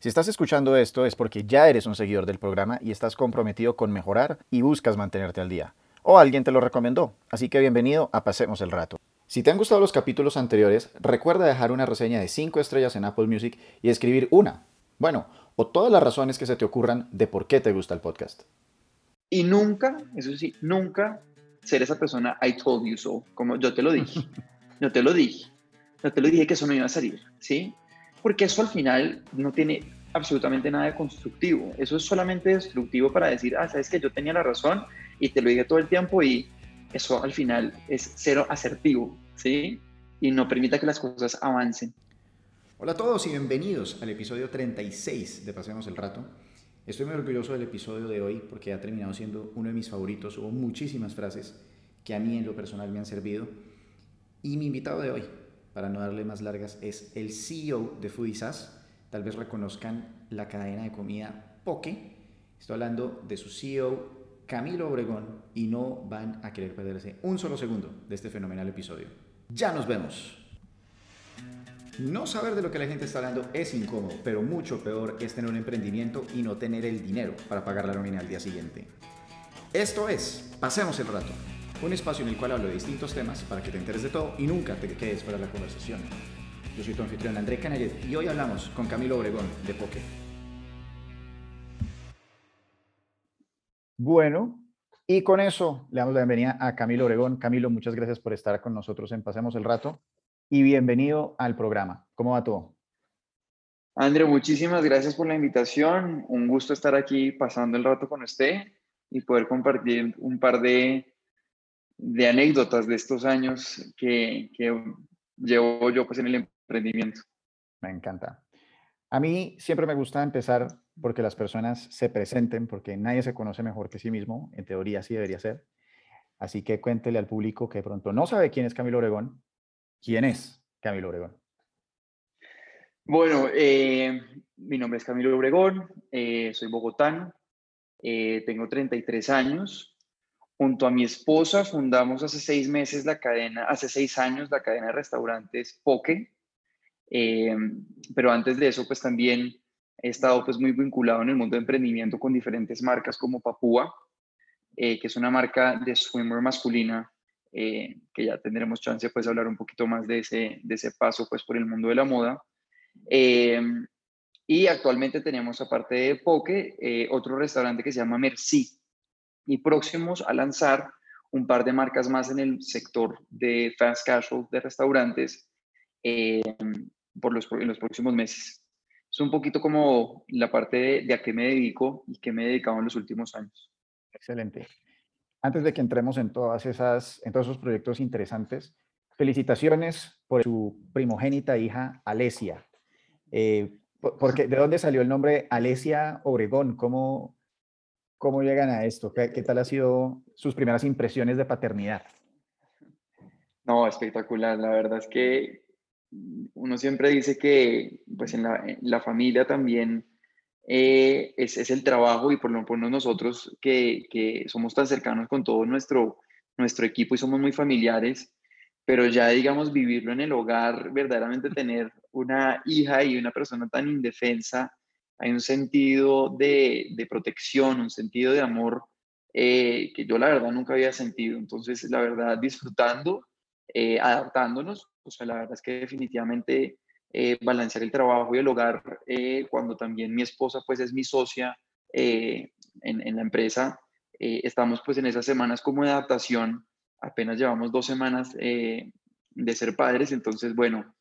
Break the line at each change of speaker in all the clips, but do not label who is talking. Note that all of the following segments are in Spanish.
Si estás escuchando esto es porque ya eres un seguidor del programa y estás comprometido con mejorar y buscas mantenerte al día. O alguien te lo recomendó, así que bienvenido a Pasemos el Rato. Si te han gustado los capítulos anteriores, recuerda dejar una reseña de 5 estrellas en Apple Music y escribir una, bueno, o todas las razones que se te ocurran de por qué te gusta el podcast.
Y nunca, eso sí, nunca ser esa persona I told you so, como yo te lo dije. Yo te lo dije. Yo te lo dije que eso no iba a salir, ¿sí? Porque eso al final no tiene absolutamente nada de constructivo. Eso es solamente destructivo para decir, ah, sabes que yo tenía la razón y te lo dije todo el tiempo y eso al final es cero asertivo, ¿sí? Y no permita que las cosas avancen.
Hola a todos y bienvenidos al episodio 36 de Pasemos el Rato. Estoy muy orgulloso del episodio de hoy porque ha terminado siendo uno de mis favoritos. Hubo muchísimas frases que a mí en lo personal me han servido. Y mi invitado de hoy para no darle más largas, es el CEO de Foodisas. Tal vez reconozcan la cadena de comida Poke. Estoy hablando de su CEO, Camilo Obregón, y no van a querer perderse un solo segundo de este fenomenal episodio. Ya nos vemos. No saber de lo que la gente está hablando es incómodo, pero mucho peor es tener un emprendimiento y no tener el dinero para pagar la nómina al día siguiente. Esto es, pasemos el rato un espacio en el cual hablo de distintos temas para que te enteres de todo y nunca te quedes fuera de la conversación. Yo soy tu anfitrión André Canayet y hoy hablamos con Camilo Obregón de Poke. Bueno, y con eso le damos la bienvenida a Camilo Obregón. Camilo, muchas gracias por estar con nosotros en Pasemos el Rato y bienvenido al programa. ¿Cómo va todo?
André, muchísimas gracias por la invitación. Un gusto estar aquí pasando el rato con usted y poder compartir un par de de anécdotas de estos años que, llevo yo pues en el emprendimiento.
Me encanta. A mí siempre me gusta empezar porque las personas se presenten, porque nadie se conoce mejor que sí mismo, en teoría sí debería ser. Así que cuéntele al público que de pronto no sabe quién es Camilo Obregón, quién es Camilo Obregón.
Bueno, eh, mi nombre es Camilo Obregón, eh, soy bogotano, eh, tengo 33 años, Junto a mi esposa fundamos hace seis meses la cadena, hace seis años la cadena de restaurantes Poke. Eh, pero antes de eso, pues también he estado pues muy vinculado en el mundo de emprendimiento con diferentes marcas como Papúa, eh, que es una marca de swimwear masculina, eh, que ya tendremos chance pues de hablar un poquito más de ese, de ese paso pues por el mundo de la moda. y actualmente tenemos, aparte de Poke, otro restaurante que se llama Merci, y próximos a lanzar un par de marcas más en el sector de fast casual de restaurantes eh, por los, en los próximos meses. Es un poquito como la parte de, a qué me dedico y qué me he dedicado en los últimos años.
Excelente. Antes de que entremos en, todas esas, en todos esos proyectos interesantes, felicitaciones por su primogénita hija Alesia. Eh, porque, ¿De dónde salió el nombre Alesia Obregón? ¿Cómo, ¿Cómo llegan a esto? ¿Qué, tal ha sido sus primeras impresiones de paternidad?
No, espectacular. La verdad es que uno siempre dice que pues en la, familia también eh, es, el trabajo y por lo menos nosotros que, somos tan cercanos con todo nuestro, nuestro equipo y somos muy familiares, pero ya digamos vivirlo en el hogar, verdaderamente tener una hija y una persona tan indefensa hay un sentido de, protección, un sentido de amor eh, que yo la verdad nunca había sentido. Entonces, la verdad, disfrutando, eh, adaptándonos, o sea, la verdad es que definitivamente eh, balancear el trabajo y el hogar, cuando también mi esposa pues es mi socia en, en, la empresa, estamos pues en esas semanas como de adaptación, apenas llevamos dos semanas de ser padres, entonces bueno,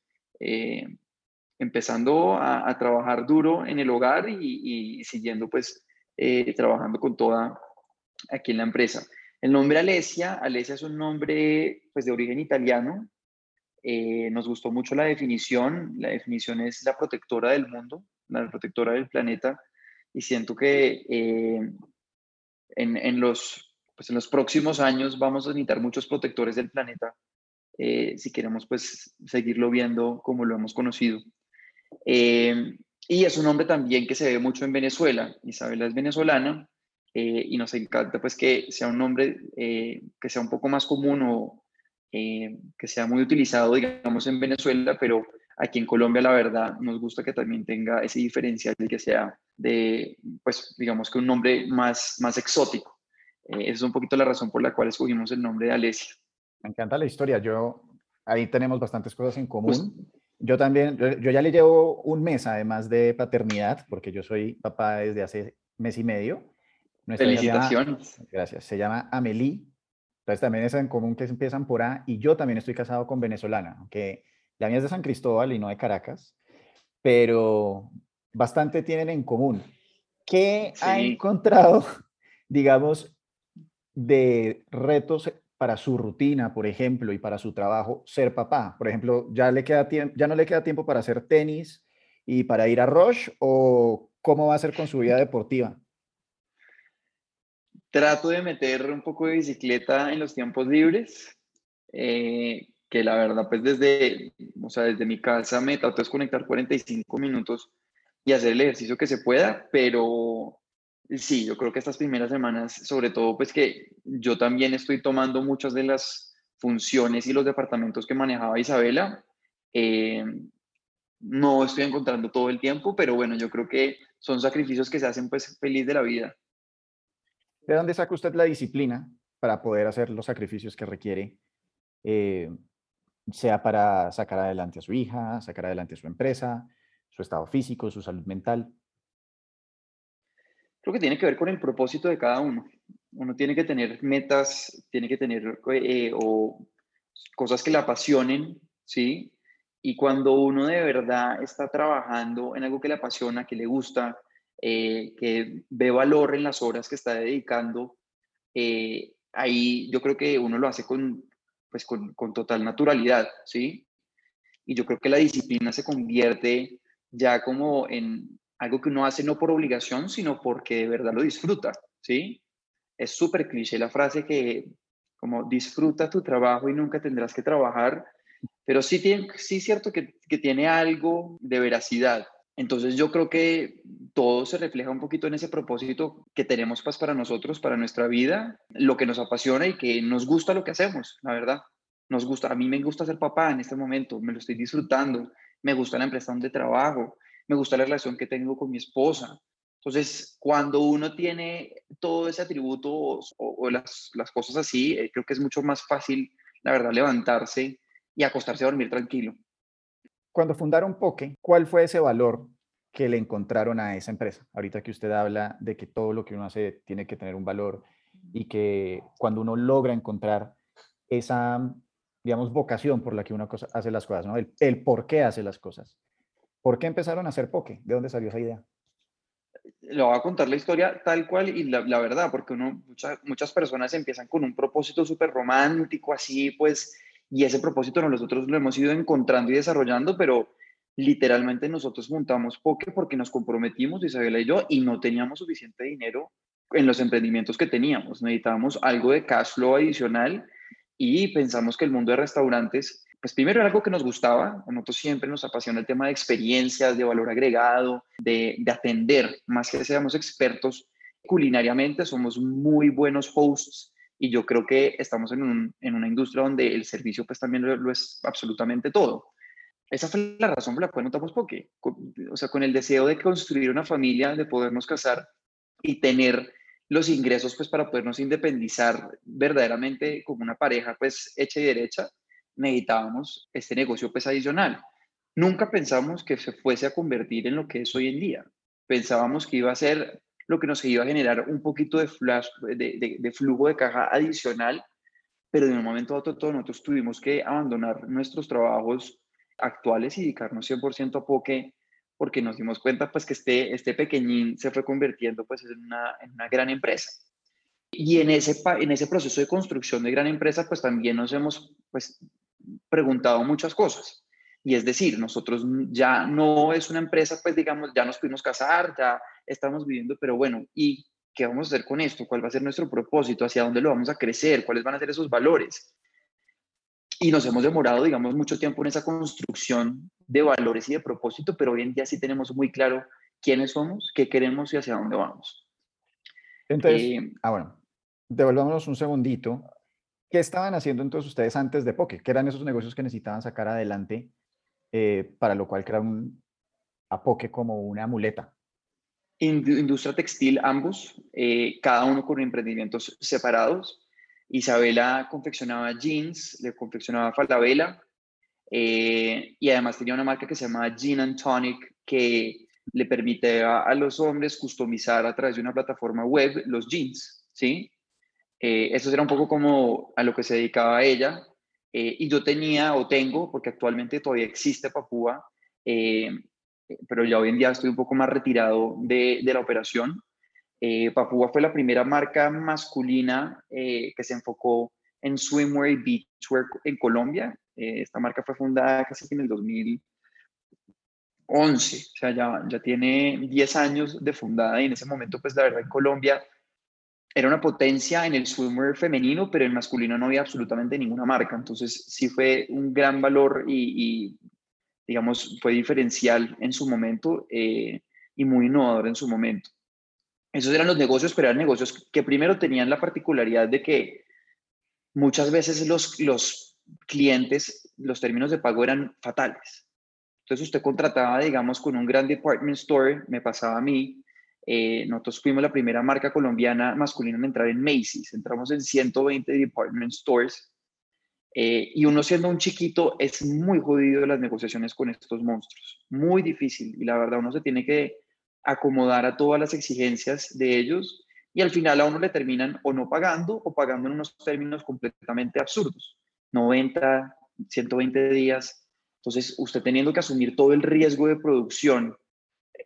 empezando a, trabajar duro en el hogar y, siguiendo pues eh, trabajando con toda aquí en la empresa. El nombre Alesia, Alesia es un nombre pues de origen italiano. Eh, nos gustó mucho la definición. La definición es la protectora del mundo, la protectora del planeta. Y siento que eh, en, los, pues en los próximos años vamos a necesitar muchos protectores del planeta si queremos pues seguirlo viendo como lo hemos conocido. Eh, y es un hombre también que se ve mucho en Venezuela. Isabela es venezolana eh, y nos encanta pues que sea un nombre eh, que sea un poco más común o que sea muy utilizado, digamos, en Venezuela, pero Aquí en Colombia, la verdad, nos gusta que también tenga ese diferencial de que sea de, pues, digamos que un nombre más, más exótico. Esa es un poquito la razón por la cual escogimos el nombre de Alesia.
Me encanta la historia. Yo, ahí tenemos bastantes cosas en común. Yo también, yo, ya le llevo un mes además de paternidad, porque yo soy papá desde hace mes y medio.
Felicitaciones.
gracias. Se llama Amelie. Entonces también es en común que empiezan por A y yo también estoy casado con venezolana, aunque la mía es de San Cristóbal y no de Caracas, pero bastante tienen en común. ¿Qué ha encontrado, digamos, de retos para su rutina, por ejemplo, y para su trabajo, ser papá? Por ejemplo, ¿ya, le queda ya no le queda tiempo para hacer tenis y para ir a Roche o cómo va a ser con su vida deportiva?
Trato de meter un poco de bicicleta en los tiempos libres, eh, que la verdad, pues desde, o sea, desde mi casa me trato de desconectar 45 minutos y hacer el ejercicio que se pueda, pero sí, yo creo que estas primeras semanas, sobre todo, pues que yo también estoy tomando muchas de las funciones y los departamentos que manejaba Isabela, eh, no estoy encontrando todo el tiempo, pero bueno, yo creo que son sacrificios que se hacen pues feliz de la vida.
¿De dónde saca usted la disciplina para poder hacer los sacrificios que requiere, eh, sea para sacar adelante a su hija, sacar adelante a su empresa, su estado físico, su salud mental?
Creo que tiene que ver con el propósito de cada uno. Uno tiene que tener metas, tiene que tener eh, o cosas que le apasionen, ¿sí? Y cuando uno de verdad está trabajando en algo que le apasiona, que le gusta, eh, que ve valor en las horas que está dedicando, eh, ahí yo creo que uno lo hace con, pues con, con, total naturalidad, ¿sí? Y yo creo que la disciplina se convierte ya como en algo que uno hace no por obligación, sino porque de verdad lo disfruta, ¿sí? Es súper cliché la frase que como disfruta tu trabajo y nunca tendrás que trabajar, pero sí, tiene, sí es cierto que, que tiene algo de veracidad, entonces yo creo que todo se refleja un poquito en ese propósito que tenemos pues, para nosotros, para nuestra vida, lo que nos apasiona y que nos gusta lo que hacemos, la verdad. Nos gusta, a mí me gusta ser papá en este momento, me lo estoy disfrutando, me gusta la empresa donde trabajo, me gusta la relación que tengo con mi esposa. Entonces, cuando uno tiene todo ese atributo o, las, las, cosas así, eh, creo que es mucho más fácil, la verdad, levantarse y acostarse a dormir tranquilo.
Cuando fundaron Poke, ¿cuál fue ese valor que le encontraron a esa empresa? Ahorita que usted habla de que todo lo que uno hace tiene que tener un valor y que cuando uno logra encontrar esa, digamos, vocación por la que uno hace las cosas, ¿no? El, por qué hace las cosas. ¿Por qué empezaron a hacer Poke? ¿De dónde salió esa idea?
Le voy a contar la historia tal cual y la, verdad, porque uno, muchas personas empiezan con un propósito súper romántico, así pues y ese propósito nosotros lo hemos ido encontrando y desarrollando, pero literalmente nosotros montamos Poke porque nos comprometimos, Isabela y yo, y no teníamos suficiente dinero en los emprendimientos que teníamos. Necesitábamos algo de cash flow adicional y pensamos que el mundo de restaurantes, pues primero era algo que nos gustaba, nosotros siempre nos apasiona el tema de experiencias, de valor agregado, de, de atender, más que seamos expertos culinariamente, somos muy buenos hosts y yo creo que estamos en, un, en una industria donde el servicio pues también lo, es absolutamente todo. Esa fue la razón por la cual notamos Poke. O sea, con el deseo de construir una familia, de podernos casar y tener los ingresos pues para podernos independizar verdaderamente como una pareja pues hecha y derecha, necesitábamos este negocio pues adicional. Nunca pensamos que se fuese a convertir en lo que es hoy en día. Pensábamos que iba a ser lo que nos iba a generar un poquito de, flash, de, de, flujo de caja adicional, pero de un momento a otro todos nosotros tuvimos que abandonar nuestros trabajos actuales y dedicarnos 100% a Poke, porque nos dimos cuenta pues que este, este pequeñín se fue convirtiendo pues en una, en una gran empresa. Y en ese, en ese proceso de construcción de gran empresa pues también nos hemos pues preguntado muchas cosas. Y es decir, nosotros ya no es una empresa, pues digamos, ya nos pudimos casar, ya estamos viviendo, pero bueno, ¿y qué vamos a hacer con esto? ¿Cuál va a ser nuestro propósito? ¿Hacia dónde lo vamos a crecer? ¿Cuáles van a ser esos valores? Y nos hemos demorado, digamos, mucho tiempo en esa construcción de valores y de propósito, pero hoy en día sí tenemos muy claro quiénes somos, qué queremos y hacia dónde vamos.
Entonces, eh, ah, bueno, devolvámonos un segundito. ¿Qué estaban haciendo entonces ustedes antes de Poke? ¿Qué eran esos negocios que necesitaban sacar adelante eh, para lo cual crearon a Poke como una muleta.
Industria textil ambos, eh, cada uno con emprendimientos separados. Isabela confeccionaba jeans, le confeccionaba falabella eh, y además tenía una marca que se llama Jean and Tonic que le permite a, los hombres customizar a través de una plataforma web los jeans, ¿sí? Eh, eso era un poco como a lo que se dedicaba ella. Eh, y yo tenía o tengo, porque actualmente todavía existe Papúa, eh, pero ya hoy en día estoy un poco más retirado de, de la operación. Papúa fue la primera marca masculina que se enfocó en swimwear y beachwear en Colombia. esta marca fue fundada casi en el 2000, 11, o sea, ya, ya tiene 10 años de fundada y en ese momento, pues la verdad, en Colombia era una potencia en el swimwear femenino, pero en masculino no había absolutamente ninguna marca. Entonces, sí fue un gran valor y, digamos, fue diferencial en su momento eh, y muy innovador en su momento. Esos eran los negocios, pero eran negocios que primero tenían la particularidad de que muchas veces los, los clientes, los términos de pago eran fatales. Entonces usted contrataba, digamos, con un gran department store, me pasaba a mí, eh, nosotros fuimos la primera marca colombiana masculina en entrar en Macy's, entramos en 120 department stores eh, y uno siendo un chiquito es muy jodido las negociaciones con estos monstruos, muy difícil y la verdad uno se tiene que acomodar a todas las exigencias de ellos y al final a uno le terminan o no pagando o pagando en unos términos completamente absurdos, 90, 120 días. Entonces, usted teniendo que asumir todo el riesgo de producción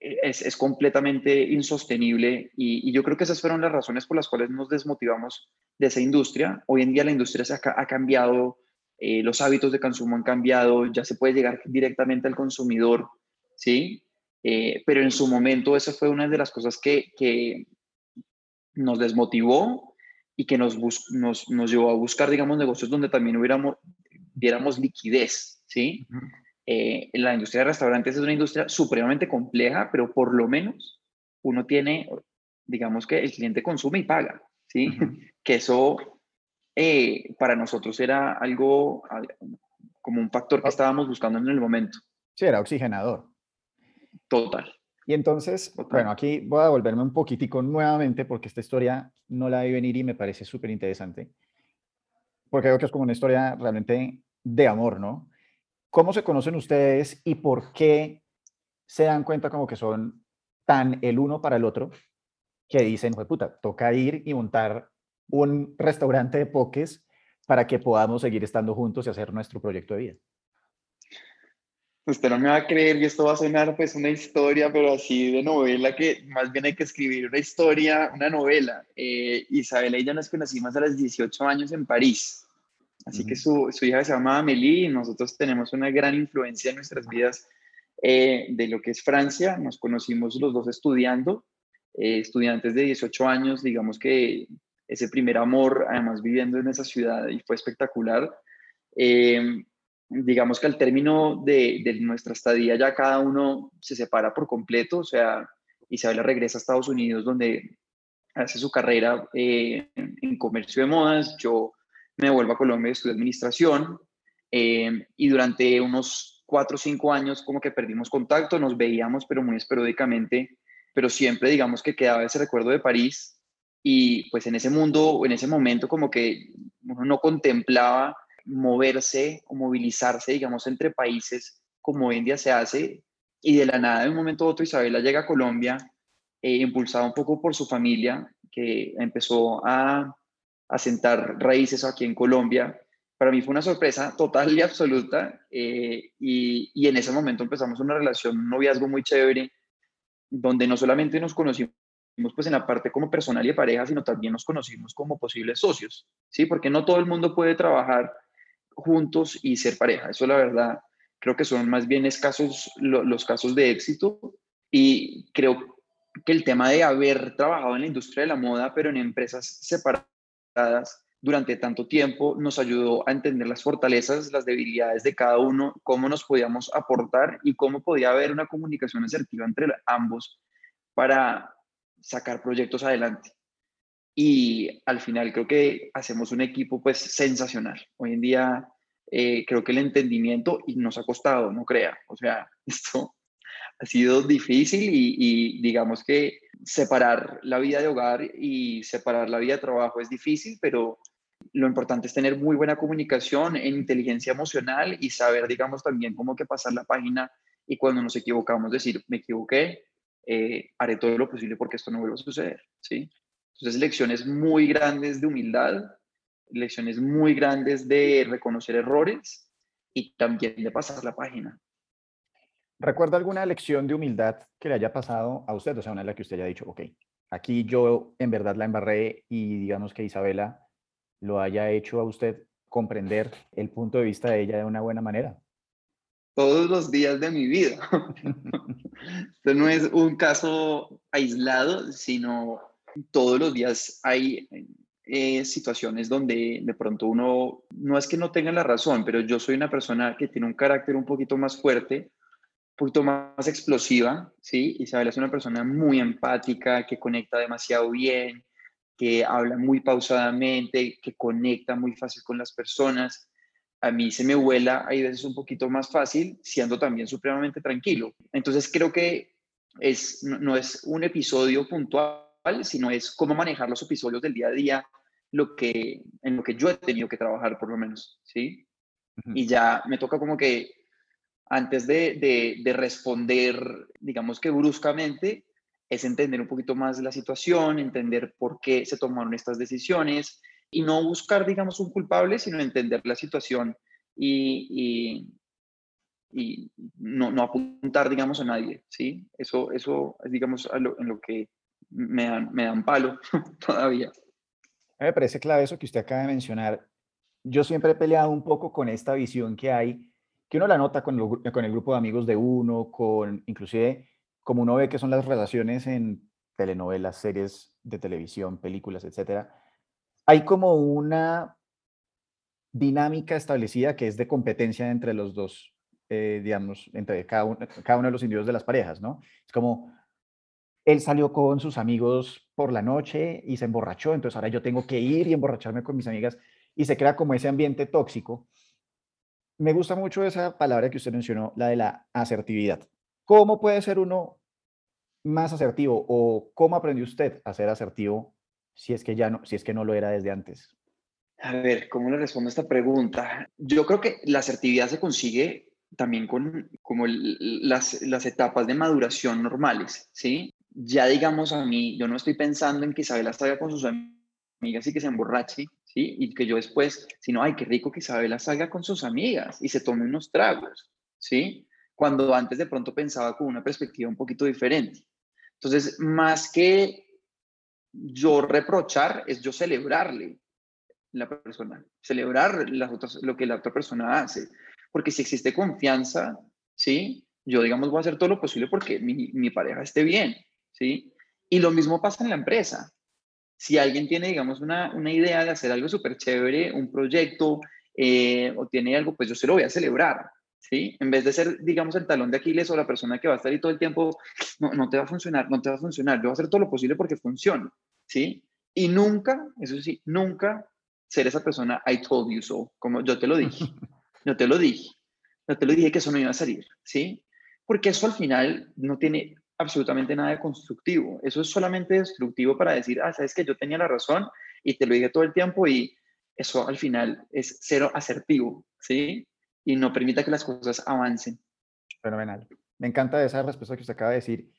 eh, es, completamente insostenible y, yo creo que esas fueron las razones por las cuales nos desmotivamos de esa industria. Hoy en día la industria se ha, cambiado, eh, los hábitos de consumo han cambiado, ya se puede llegar directamente al consumidor, ¿sí? Eh, pero en su momento esa fue una de las cosas que, que nos desmotivó y que nos, nos, nos, llevó a buscar, digamos, negocios donde también hubiéramos, viéramos liquidez, ¿sí? Eh, la industria de restaurantes es una industria supremamente compleja, pero por lo menos uno tiene, digamos que el cliente consume y paga, ¿sí? Que eso eh, para nosotros era algo como un factor que estábamos buscando en el momento.
Sí, era oxigenador.
Total.
Y entonces, bueno, aquí voy a volverme un poquitico nuevamente porque esta historia no la vi venir y me parece súper interesante. Porque creo que es como una historia realmente de amor, ¿no? ¿Cómo se conocen ustedes y por qué se dan cuenta como que son tan el uno para el otro que dicen, pues puta, toca ir y montar un restaurante de poques para que podamos seguir estando juntos y hacer nuestro proyecto de vida?
Usted no me va a creer y esto va a sonar pues una historia, pero así de novela, que más bien hay que escribir una historia, una novela. Eh, Isabela y yo nos conocimos a los 18 años en París. Así que su, su, hija se llama Amélie y nosotros tenemos una gran influencia en nuestras vidas eh, de lo que es Francia. Nos conocimos los dos estudiando, eh, estudiantes de 18 años, digamos que ese primer amor, además viviendo en esa ciudad y fue espectacular. Eh, digamos que al término de, de, nuestra estadía ya cada uno se separa por completo, o sea, Isabela regresa a Estados Unidos donde hace su carrera en comercio de modas, yo me vuelvo a Colombia y estudié administración eh, y durante unos cuatro o cinco años como que perdimos contacto, nos veíamos pero muy esporádicamente, pero siempre digamos que quedaba ese recuerdo de París y pues en ese mundo, en ese momento como que uno no contemplaba moverse o movilizarse, digamos, entre países como hoy en día se hace y de la nada de un momento a otro Isabela llega a Colombia eh, impulsada un poco por su familia que empezó a asentar raíces aquí en Colombia. Para mí fue una sorpresa total y absoluta eh, y, en ese momento empezamos una relación, un noviazgo muy chévere, donde no solamente nos conocimos pues en la parte como personal y de pareja, sino también nos conocimos como posibles socios, ¿sí? Porque no todo el mundo puede trabajar juntos y ser pareja. Eso la verdad creo que son más bien escasos los casos de éxito y creo que el tema de haber trabajado en la industria de la moda, pero en empresas separadas, durante tanto tiempo nos ayudó a entender las fortalezas, las debilidades de cada uno, cómo nos podíamos aportar y cómo podía haber una comunicación asertiva entre ambos para sacar proyectos adelante. Y al final creo que hacemos un equipo pues sensacional. Hoy en día eh, creo que el entendimiento y nos ha costado, no crea. O sea, esto ha sido difícil y, digamos que separar la vida de hogar y separar la vida de trabajo es difícil, pero lo importante es tener muy buena comunicación en inteligencia emocional y saber, digamos, también cómo que pasar la página y cuando nos equivocamos decir, me equivoqué, eh, haré todo lo posible porque esto no vuelva a suceder, ¿sí? Entonces, lecciones muy grandes de humildad, lecciones muy grandes de reconocer errores y también de pasar la página.
¿Recuerda alguna lección de humildad que le haya pasado a usted? O sea, una en la que usted haya dicho, ok, aquí yo en verdad la embarré y digamos que Isabela lo haya hecho a usted comprender el punto de vista de ella de una buena manera.
Todos los días de mi vida. Esto no es un caso aislado, sino todos los días hay eh, situaciones donde de pronto uno, no es que no tenga la razón, pero yo soy una persona que tiene un carácter un poquito más fuerte, poquito más explosiva, ¿sí? Isabel es una persona muy empática, que conecta demasiado bien, que habla muy pausadamente, que conecta muy fácil con las personas. A mí se me vuela, hay veces un poquito más fácil, siendo también supremamente tranquilo. Entonces creo que es, no es un episodio puntual sino es cómo manejar los episodios del día a día, lo que, en lo que yo he tenido que trabajar por lo menos, ¿sí? Y ya me toca como que antes de, de, responder, digamos que bruscamente, es entender un poquito más la situación, entender por qué se tomaron estas decisiones y no buscar, digamos, un culpable, sino entender la situación y, y, y no, no, apuntar, digamos, a nadie, ¿sí? Eso, eso es, digamos, en lo que me dan, me dan palo todavía.
Me parece clave eso que usted acaba de mencionar. Yo siempre he peleado un poco con esta visión que hay, que uno la nota con, el grupo de amigos de uno, con inclusive como uno ve que son las relaciones en telenovelas, series de televisión, películas, etcétera. Hay como una dinámica establecida que es de competencia entre los dos, eh, digamos, entre cada uno, cada uno de los individuos de las parejas, ¿no? Es como, él salió con sus amigos por la noche y se emborrachó, entonces ahora yo tengo que ir y emborracharme con mis amigas y se crea como ese ambiente tóxico. Me gusta mucho esa palabra que usted mencionó, la de la asertividad. ¿Cómo puede ser uno más asertivo o cómo aprendió usted a ser asertivo si es que ya no, si es que no lo era desde antes?
A ver, ¿cómo le respondo a esta pregunta? Yo creo que la asertividad se consigue también con como las, las etapas de maduración normales, ¿sí? ya digamos a mí, yo no estoy pensando en que Isabela salga con sus amigas y que se emborrache, Y que yo después, sino, ay, qué rico que Isabela salga con sus amigas y se tome unos tragos, ¿sí? Cuando antes de pronto pensaba con una perspectiva un poquito diferente. Entonces, más que yo reprochar, es yo celebrarle la persona, celebrar las otras, lo que la otra persona hace. Porque si existe confianza, ¿sí? Yo, digamos, voy a hacer todo lo posible porque mi, mi pareja esté bien, ¿sí? Y lo mismo pasa en la empresa. Si alguien tiene, digamos, una, una idea de hacer algo súper chévere, un proyecto, eh, o tiene algo, pues yo se lo voy a celebrar, ¿sí? En vez de ser, digamos, el talón de Aquiles o la persona que va a estar ahí todo el tiempo, no, no te va a funcionar, no te va a funcionar, yo voy a hacer todo lo posible porque funcione, ¿sí? Y nunca, eso sí, nunca ser esa persona, I told you so, como yo te lo dije, yo te lo dije, yo te lo dije que eso no iba a salir, ¿sí? Porque eso al final no tiene absolutamente nada de constructivo. Eso es solamente destructivo para decir, ah, sabes que yo tenía la razón y te lo dije todo el tiempo y eso al final es cero asertivo, ¿sí? Y no permita que las cosas avancen.
Fenomenal. Me encanta esa respuesta que usted acaba de decir.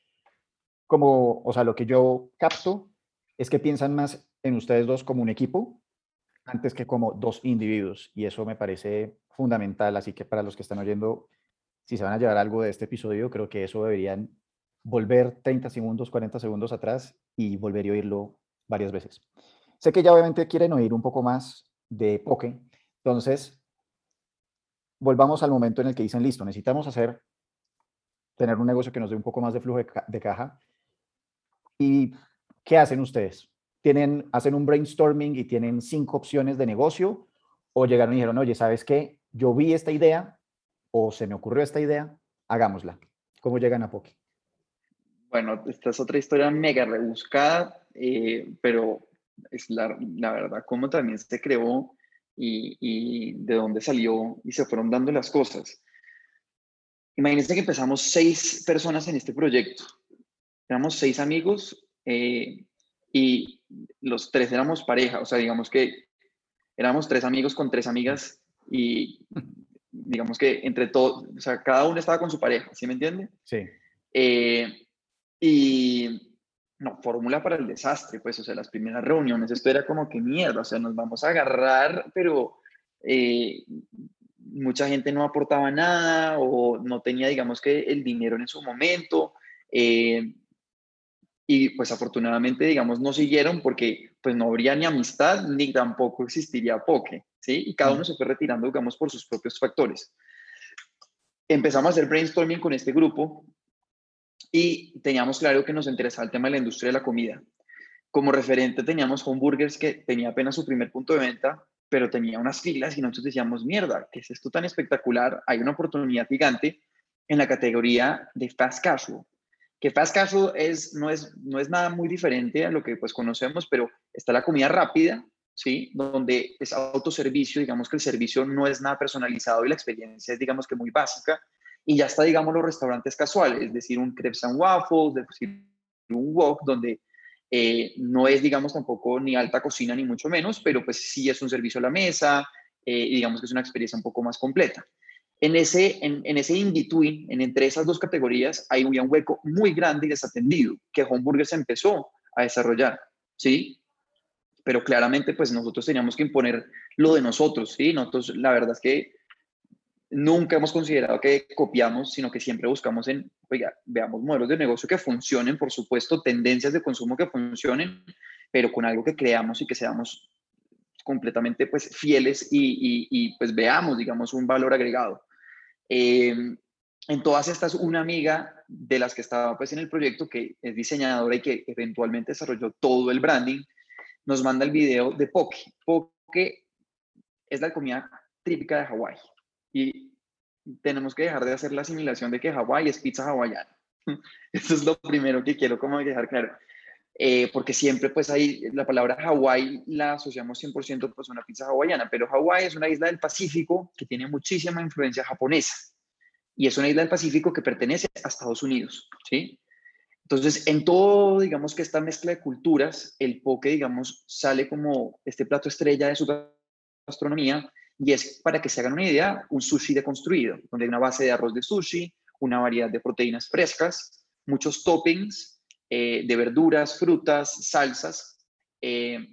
Como, o sea, lo que yo capto es que piensan más en ustedes dos como un equipo antes que como dos individuos. Y eso me parece fundamental. Así que para los que están oyendo, si se van a llevar algo de este episodio, creo que eso deberían volver 30 segundos, 40 segundos atrás y volver a oírlo varias veces. Sé que ya obviamente quieren oír un poco más de Poke, entonces volvamos al momento en el que dicen, listo, necesitamos hacer, tener un negocio que nos dé un poco más de flujo de, caja. ¿Y qué hacen ustedes? ¿Tienen, hacen un brainstorming y tienen cinco opciones de negocio? ¿O llegaron y dijeron, oye, ¿sabes qué? Yo vi esta idea o se me ocurrió esta idea, hagámosla. ¿Cómo llegan a Poke?
Bueno, esta es otra historia mega rebuscada, eh, pero es la, la, verdad, como también se creó y, de dónde salió y se fueron dando las cosas. Imagínense que empezamos seis personas en este proyecto. Éramos seis amigos eh, y los tres éramos pareja, o sea, digamos que éramos tres amigos con tres amigas y digamos que entre todos, o sea, cada uno estaba con su pareja, ¿sí me entiende?
Sí.
Eh, y no, fórmula para el desastre, pues, o sea, las primeras reuniones, esto era como que mierda, o sea, nos vamos a agarrar, pero eh, mucha gente no aportaba nada o no tenía, digamos que, el dinero en su momento. Eh, y pues afortunadamente, digamos, no siguieron porque pues no habría ni amistad ni tampoco existiría poke, ¿sí? Y cada uno se fue retirando, digamos, por sus propios factores. Empezamos a hacer brainstorming con este grupo y teníamos claro que nos interesaba el tema de la industria de la comida. Como referente teníamos Homeburgers que tenía apenas su primer punto de venta, pero tenía unas filas y nosotros decíamos, mierda, ¿qué es esto tan espectacular? Hay una oportunidad gigante en la categoría de fast casual, que fast casual es, no, es, no es nada muy diferente a lo que pues conocemos, pero está la comida rápida, ¿sí? Donde es autoservicio, digamos que el servicio no es nada personalizado y la experiencia es, digamos que muy básica, y ya está, digamos, los restaurantes casuales, es decir, un crepes and waffles, decir, un wok, donde eh, no es, digamos, tampoco ni alta cocina ni mucho menos, pero pues sí es un servicio a la mesa eh, y digamos que es una experiencia un poco más completa. En ese, en, en ese in-between, en entre esas dos categorías, hay un hueco muy grande y desatendido que se empezó a desarrollar, ¿sí? Pero claramente, pues nosotros teníamos que imponer lo de nosotros, ¿sí? Nosotros, la verdad es que nunca hemos considerado que copiamos, sino que siempre buscamos en, veamos modelos de negocio que funcionen, por supuesto, tendencias de consumo que funcionen, pero con algo que creamos y que seamos completamente pues fieles y, pues veamos, digamos, un valor agregado. Em, en todas estas, una amiga de las que estaba pues en el proyecto, que es diseñadora y que eventualmente desarrolló todo el branding, nos manda el video de Poke. Poke es la comida típica de Hawái y tenemos que dejar de hacer la asimilación de que Hawái es pizza hawaiana. Eso es lo primero que quiero como dejar claro. Eh, porque siempre pues hay la palabra Hawái la asociamos 100% pues a una pizza hawaiana, pero Hawái es una isla del Pacífico que tiene muchísima influencia japonesa y es una isla del Pacífico que pertenece a Estados Unidos, ¿sí? Entonces, en todo, digamos que esta mezcla de culturas, el poke, digamos, sale como este plato estrella de su gastronomía y es, para que se hagan una idea, un sushi deconstruido, donde hay una base de arroz de sushi, una variedad de proteínas frescas, muchos toppings eh, de verduras, frutas, salsas, eh,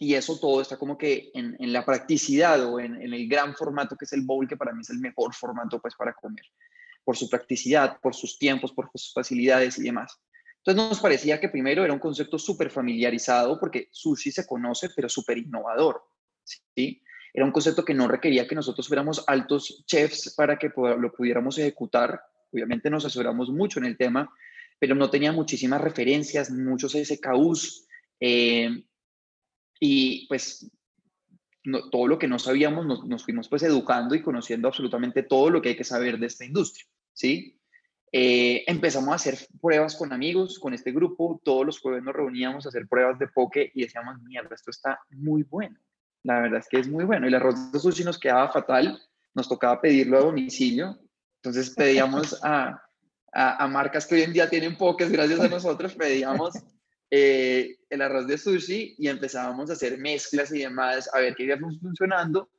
y eso todo está como que en, la practicidad o en, el gran formato que es el bowl, que para mí es el mejor formato pues para comer, por su practicidad, por sus tiempos, por sus facilidades y demás. Entonces nos parecía que primero era un concepto súper familiarizado porque sushi se conoce, pero súper innovador, ¿sí? Era un concepto que no requería que nosotros fuéramos altos chefs para que lo pudiéramos ejecutar. Obviamente nos asesoramos mucho en el tema, pero no tenía muchísimas referencias, muchos SKUs. Eh, y pues todo lo que no sabíamos nos, fuimos pues educando y conociendo absolutamente todo lo que hay que saber de esta industria, ¿sí? Eh, empezamos a hacer pruebas con amigos, con este grupo, todos los jueves nos reuníamos a hacer pruebas de poke y decíamos, mierda, esto está muy bueno. La verdad es que es muy bueno. El arroz de sushi nos quedaba fatal. Nos tocaba pedirlo a domicilio. Entonces pedíamos a, a, marcas que hoy en día tienen pocas, gracias a nosotros, pedíamos eh, el arroz de sushi y empezábamos a hacer mezclas y demás, a ver qué iba funcionando.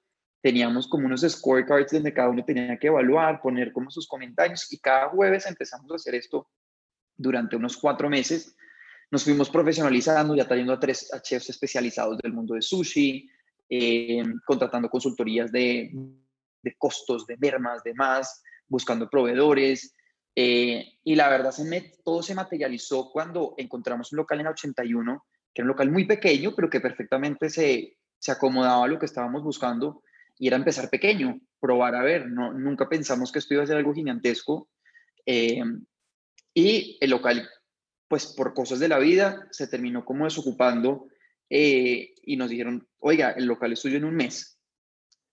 Teníamos como unos scorecards donde cada uno tenía que evaluar, poner como sus comentarios y cada jueves empezamos a hacer esto durante unos cuatro meses. Nos fuimos profesionalizando, ya trayendo a tres a chefs especializados del mundo de sushi, eh, contratando consultorías de, costos, de mermas, de más, buscando proveedores. Eh, y la verdad, se todo se materializó cuando encontramos un local en la 81, que era un local muy pequeño, pero que perfectamente se, se acomodaba a lo que estábamos buscando y era empezar pequeño, probar a ver. No, nunca pensamos que esto iba a ser algo gigantesco. Eh, y el local, pues por cosas de la vida, se terminó como desocupando eh, y nos dijeron, oiga, el local es suyo en un mes.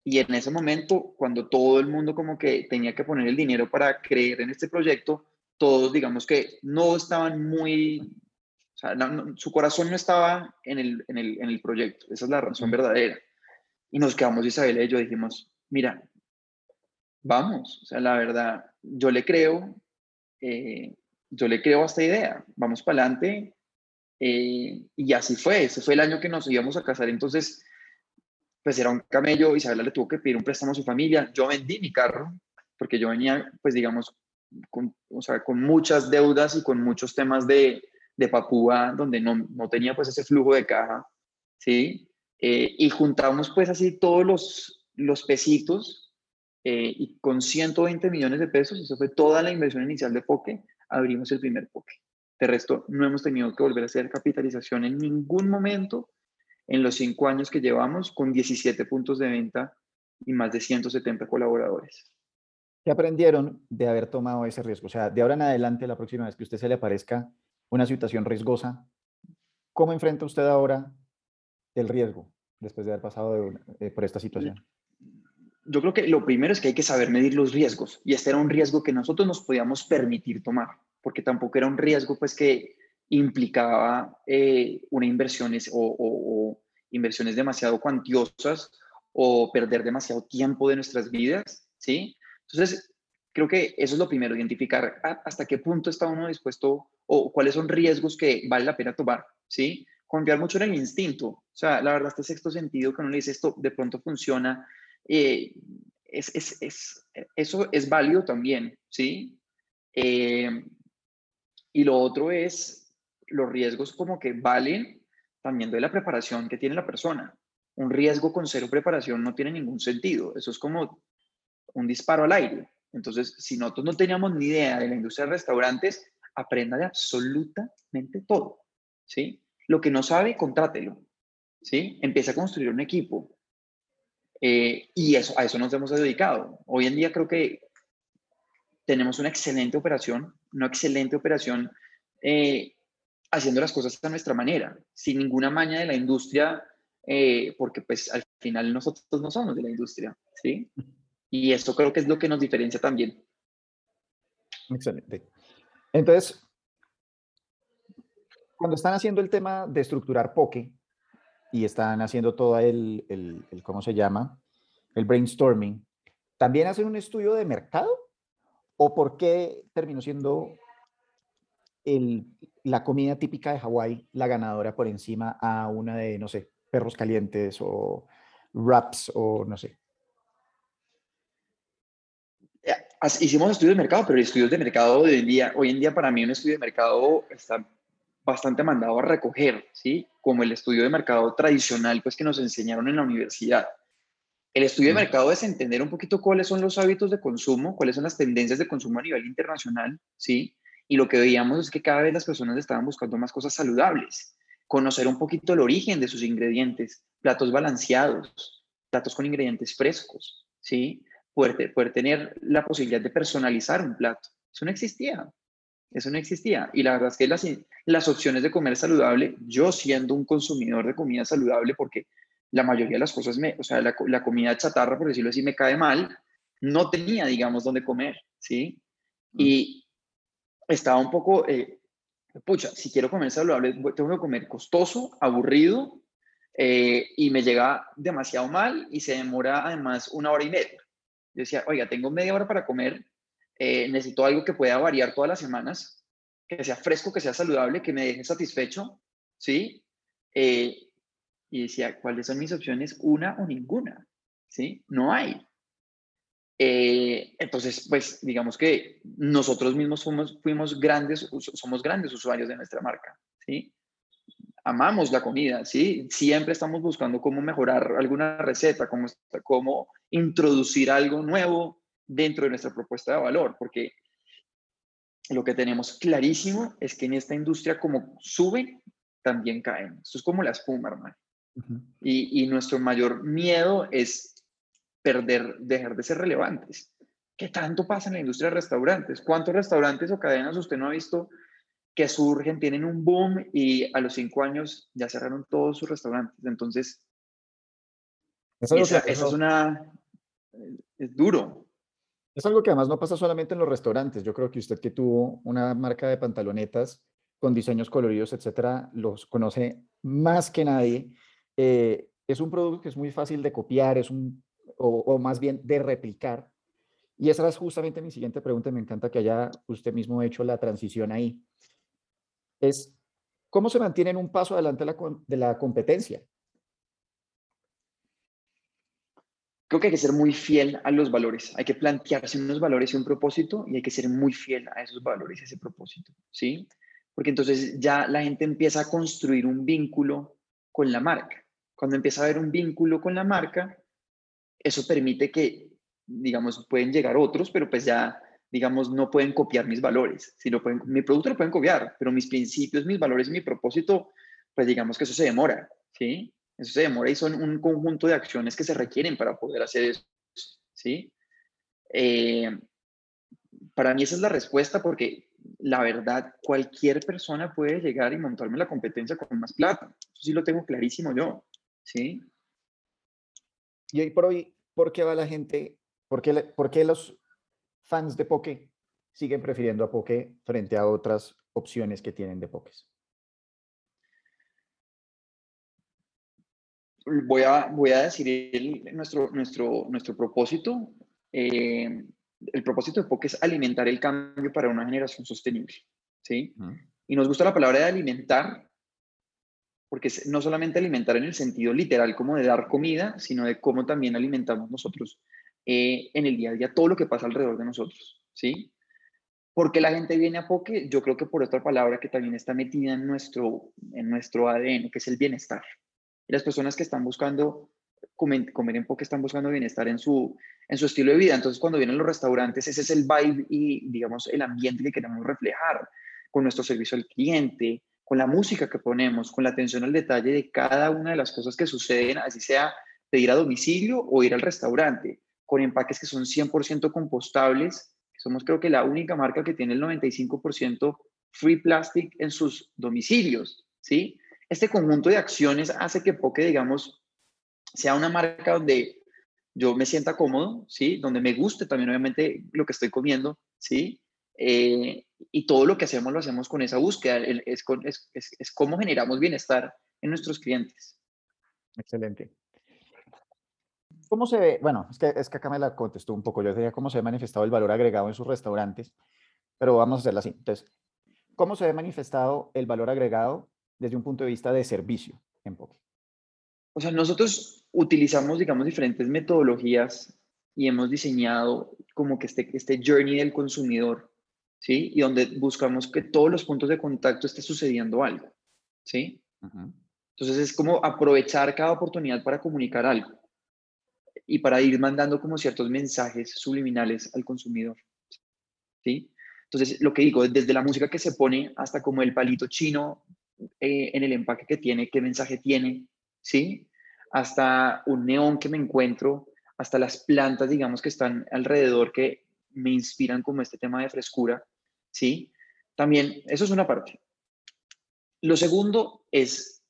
Y en ese momento, cuando todo el mundo como que tenía que poner el dinero para creer en este proyecto, todos digamos que no estaban muy, o sea, su corazón no estaba en el, en, el, en el, proyecto, esa es la razón verdadera. Y nos quedamos Isabel y yo dijimos, mira, vamos, o sea, la verdad, yo le creo, eh, yo le creo a esta idea, vamos para adelante. Eh, y así fue, ese fue el año que nos íbamos a casar, entonces, pues era un camello, Isabela le tuvo que pedir un préstamo a su familia, yo vendí mi carro, porque yo venía, pues digamos, con, o sea, con muchas deudas y con muchos temas de, de Papúa, donde no, no, tenía pues ese flujo de caja, ¿sí? Eh, y juntamos pues así todos los, los pesitos eh, y con 120 millones de pesos, eso fue toda la inversión inicial de Poke, abrimos el primer Poke. De resto, no hemos tenido que volver a hacer capitalización en ningún momento en los cinco años que llevamos con 17 puntos de venta y más de 170 colaboradores.
¿Qué aprendieron de haber tomado ese riesgo? O sea, de ahora en adelante, la próxima vez que usted se le aparezca una situación riesgosa, ¿cómo enfrenta usted ahora el riesgo después de haber pasado eh, por esta situación?
Yo creo que lo primero es que hay que saber medir los riesgos y este era un riesgo que nosotros nos podíamos permitir tomar, porque tampoco era un riesgo pues que implicaba eh, una inversiones o, inversiones demasiado cuantiosas o perder demasiado tiempo de nuestras vidas, ¿sí? Entonces, creo que eso es lo primero, identificar hasta qué punto está uno dispuesto o cuáles son riesgos que vale la pena tomar, ¿sí? confiar mucho en el instinto. O sea, la verdad, este sexto sentido que uno le dice esto de pronto funciona, eh, es, es, es, eso es válido también, ¿sí? Eh, y lo otro es los riesgos como que valen también de la preparación que tiene la persona. Un riesgo con cero preparación no tiene ningún sentido. Eso es como un disparo al aire. Entonces, si nosotros no teníamos ni idea de la industria de restaurantes, aprenda de absolutamente todo, ¿sí? Lo que no sabe, contrátelo, ¿sí? Empieza a construir un equipo. Eh, y eso, a eso nos hemos dedicado. Hoy en día creo que tenemos una excelente operación, una excelente operación eh, haciendo las cosas a nuestra manera, sin ninguna maña de la industria, eh, porque pues al final nosotros no somos de la industria, ¿sí? Y esto creo que es lo que nos diferencia también.
Excelente. Entonces, cuando están haciendo el tema de estructurar Poke y están haciendo todo el, el, ¿cómo se llama? El brainstorming, ¿también hacen un estudio de mercado? ¿O por qué terminó siendo la comida típica de Hawái la ganadora por encima a una de, no sé, perros calientes o wraps o no sé?
Eh, hicimos estudios de mercado, pero estudios de mercado hoy en día, hoy en día para mí un estudio de mercado está bastante mandado a recoger, ¿sí? Como el estudio de mercado tradicional, pues que nos enseñaron en la universidad. El estudio de mercado es entender un poquito cuáles son los hábitos de consumo, cuáles son las tendencias de consumo a nivel internacional, ¿sí? Y lo que veíamos es que cada vez las personas estaban buscando más cosas saludables, conocer un poquito el origen de sus ingredientes, platos balanceados, platos con ingredientes frescos, ¿sí? Poder, poder tener la posibilidad de personalizar un plato. Eso no existía. Eso no existía. Y la verdad es que las, las opciones de comer saludable, yo siendo un consumidor de comida saludable, porque la mayoría de las cosas, me, o sea, la, la comida chatarra, por decirlo así, me cae mal, no tenía, digamos, dónde comer, ¿sí? Mm. Y estaba un poco, eh, pucha, si quiero comer saludable, tengo que comer costoso, aburrido, eh, y me llega demasiado mal y se demora además una hora y media. Yo decía, oiga, tengo media hora para comer, eh, necesito algo que pueda variar todas las semanas, que sea fresco, que sea saludable, que me deje satisfecho, ¿sí? Eh, y decía, ¿cuáles son mis opciones? Una o ninguna, ¿sí? No hay. Eh, entonces, pues digamos que nosotros mismos fuimos, fuimos grandes, somos grandes usuarios de nuestra marca, ¿sí? Amamos la comida, ¿sí? Siempre estamos buscando cómo mejorar alguna receta, cómo, cómo introducir algo nuevo, dentro de nuestra propuesta de valor, porque lo que tenemos clarísimo es que en esta industria como suben, también caen. Esto es como la espuma, hermano. Y, y, nuestro mayor miedo es perder, dejar de ser relevantes. ¿Qué tanto pasa en la industria de restaurantes? ¿Cuántos restaurantes o cadenas usted no ha visto que surgen, tienen un boom y a los cinco años ya cerraron todos sus restaurantes? Entonces, eso, esa, es una... Es duro,
es algo que además no pasa solamente en los restaurantes. Yo creo que usted que tuvo una marca de pantalonetas con diseños coloridos, etcétera, los conoce más que nadie. Eh, es un producto que es muy fácil de copiar, es un, o, más bien de replicar. Y esa es justamente mi siguiente pregunta, me encanta que haya usted mismo hecho la transición ahí. Es, ¿cómo se mantiene en un paso adelante de la, de la competencia?
Creo que hay que ser muy fiel a los valores, hay que plantearse unos valores y un propósito y hay que ser muy fiel a esos valores y ese propósito, ¿sí? Porque entonces ya la gente empieza a construir un vínculo con la marca. Cuando empieza a haber un vínculo con la marca, eso permite que, digamos, pueden llegar otros, pero pues ya, digamos, no pueden copiar mis valores. Si lo pueden, mi producto lo pueden copiar, pero mis principios, mis valores y mi propósito, pues digamos que eso se demora, ¿sí? Eso se demora y son un conjunto de acciones que se requieren para poder hacer eso, ¿sí? Eh, para mí esa es la respuesta porque la verdad, cualquier persona puede llegar y montarme la competencia con más plata. Eso sí lo tengo clarísimo yo, ¿sí?
Y hoy por hoy, ¿por qué va la gente, por qué, por qué los fans de Poke siguen prefiriendo a Poke frente a otras opciones que tienen de Pokés?
voy a, voy a decir nuestro, nuestro, nuestro propósito. Eh, el propósito de POC es alimentar el cambio para una generación sostenible. ¿sí? Y nos gusta la palabra de alimentar, porque es no solamente alimentar en el sentido literal como de dar comida, sino de cómo también alimentamos nosotros eh, en el día a día todo lo que pasa alrededor de nosotros. ¿sí? porque la gente viene a Poke? Yo creo que por otra palabra que también está metida en nuestro, en nuestro ADN, que es el bienestar. Y las personas que están buscando comer, comer en poco están buscando bienestar en su, en su estilo de vida. Entonces, cuando vienen los restaurantes, ese es el vibe y, digamos, el ambiente que queremos reflejar con nuestro servicio al cliente, con la música que ponemos, con la atención al detalle de cada una de las cosas que suceden, así sea pedir a domicilio o ir al restaurante, con empaques que son 100% compostables. Somos creo que la única marca que tiene el 95% free plastic en sus domicilios, ¿sí? Este conjunto de acciones hace que Poke, digamos, sea una marca donde yo me sienta cómodo, ¿sí? Donde me guste también, obviamente, lo que estoy comiendo, ¿sí? Eh, y todo lo que hacemos lo hacemos con esa búsqueda, es, es, es, cómo generamos bienestar en nuestros clientes.
Excelente. ¿Cómo se ve? Bueno, es que, es que acá me la contestó un poco. Yo decía cómo se ha manifestado el valor agregado en sus restaurantes, pero vamos a hacerlo así. Entonces, ¿cómo se ha manifestado el valor agregado desde un punto de vista de servicio en Poke?
O sea, nosotros utilizamos, digamos, diferentes metodologías y hemos diseñado como que este, este journey del consumidor, ¿sí? Y donde buscamos que todos los puntos de contacto esté sucediendo algo, ¿sí? Entonces es como aprovechar cada oportunidad para comunicar algo y para ir mandando como ciertos mensajes subliminales al consumidor, ¿sí? Entonces, lo que digo, desde la música que se pone hasta como el palito chino eh, en el empaque que tiene, qué mensaje tiene, ¿sí? Hasta un neón que me encuentro, hasta las plantas, digamos, que están alrededor que me inspiran como este tema de frescura, ¿sí? También, eso es una parte. Lo segundo es,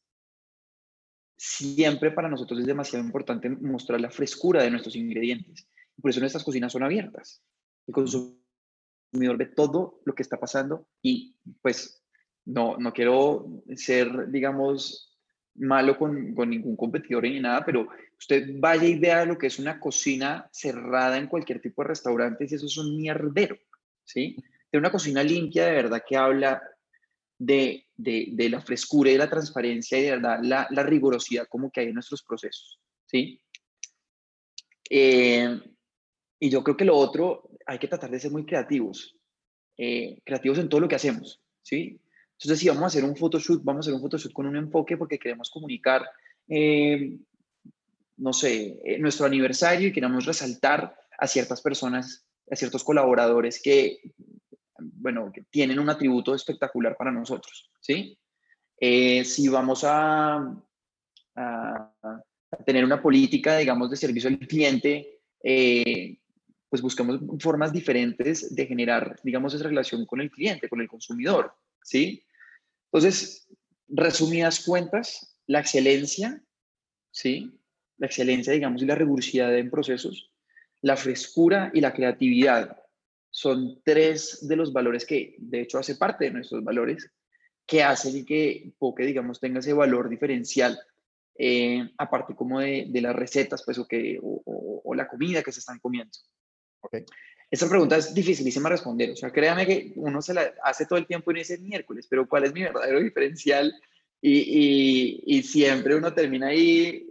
siempre para nosotros es demasiado importante mostrar la frescura de nuestros ingredientes. Por eso nuestras cocinas son abiertas. El consumidor ve todo lo que está pasando y pues no, no quiero ser, digamos, malo con, ningún competidor ni nada, pero usted vaya y vea lo que es una cocina cerrada en cualquier tipo de restaurante y eso es un mierdero, ¿sí? De una cocina limpia de verdad que habla de, la frescura y de la transparencia y de verdad la, rigurosidad como que hay en nuestros procesos, ¿sí? Eh, y yo creo que lo otro, hay que tratar de ser muy creativos, eh, creativos en todo lo que hacemos, ¿sí? Entonces, si vamos a hacer un photoshoot, vamos a hacer un photoshoot con un enfoque porque queremos comunicar, eh, no sé, eh, nuestro aniversario y queremos resaltar a ciertas personas, a ciertos colaboradores que, bueno, tienen un atributo espectacular para nosotros, ¿sí? Eh, si vamos a, a, tener una política, digamos, de servicio al cliente, pues buscamos formas diferentes de generar, digamos, esa relación con el cliente, con el consumidor, ¿sí? Entonces, resumidas cuentas, la excelencia, ¿sí? La excelencia, digamos, y la rigurosidad en procesos, la frescura y la creatividad son tres de los valores que, de hecho, hace parte de nuestros valores, que hacen que Poke, digamos, tenga ese valor diferencial eh, aparte como de, de, las recetas, pues, o, que, o, la comida que se están comiendo. Okay. Esta pregunta es dificilísima responder, o sea, créame que uno se la hace todo el tiempo y dice miércoles, pero ¿cuál es mi verdadero diferencial? Y, y, siempre uno termina ahí,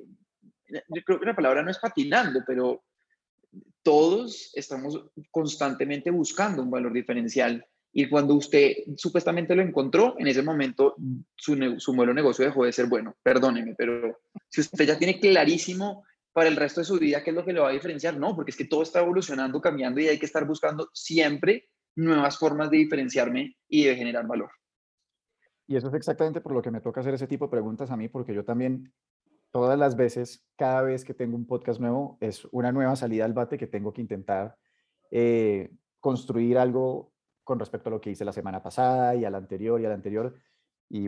yo creo que la palabra no es patinando, pero todos estamos constantemente buscando un valor diferencial y cuando usted supuestamente lo encontró, en ese momento su, su modelo de negocio dejó de ser bueno. Perdóneme, pero si usted ya tiene clarísimo para el resto de su vida qué es lo que le va a diferenciar, no, porque es que todo está evolucionando, cambiando y hay que estar buscando siempre nuevas formas de diferenciarme y de generar valor.
Y eso es exactamente por lo que me toca hacer ese tipo de preguntas a mí, porque yo también, todas las veces, cada vez que tengo un podcast nuevo, es una nueva salida al bate que tengo que intentar eh, construir algo con respecto a lo que hice la semana pasada y al anterior y al anterior. Y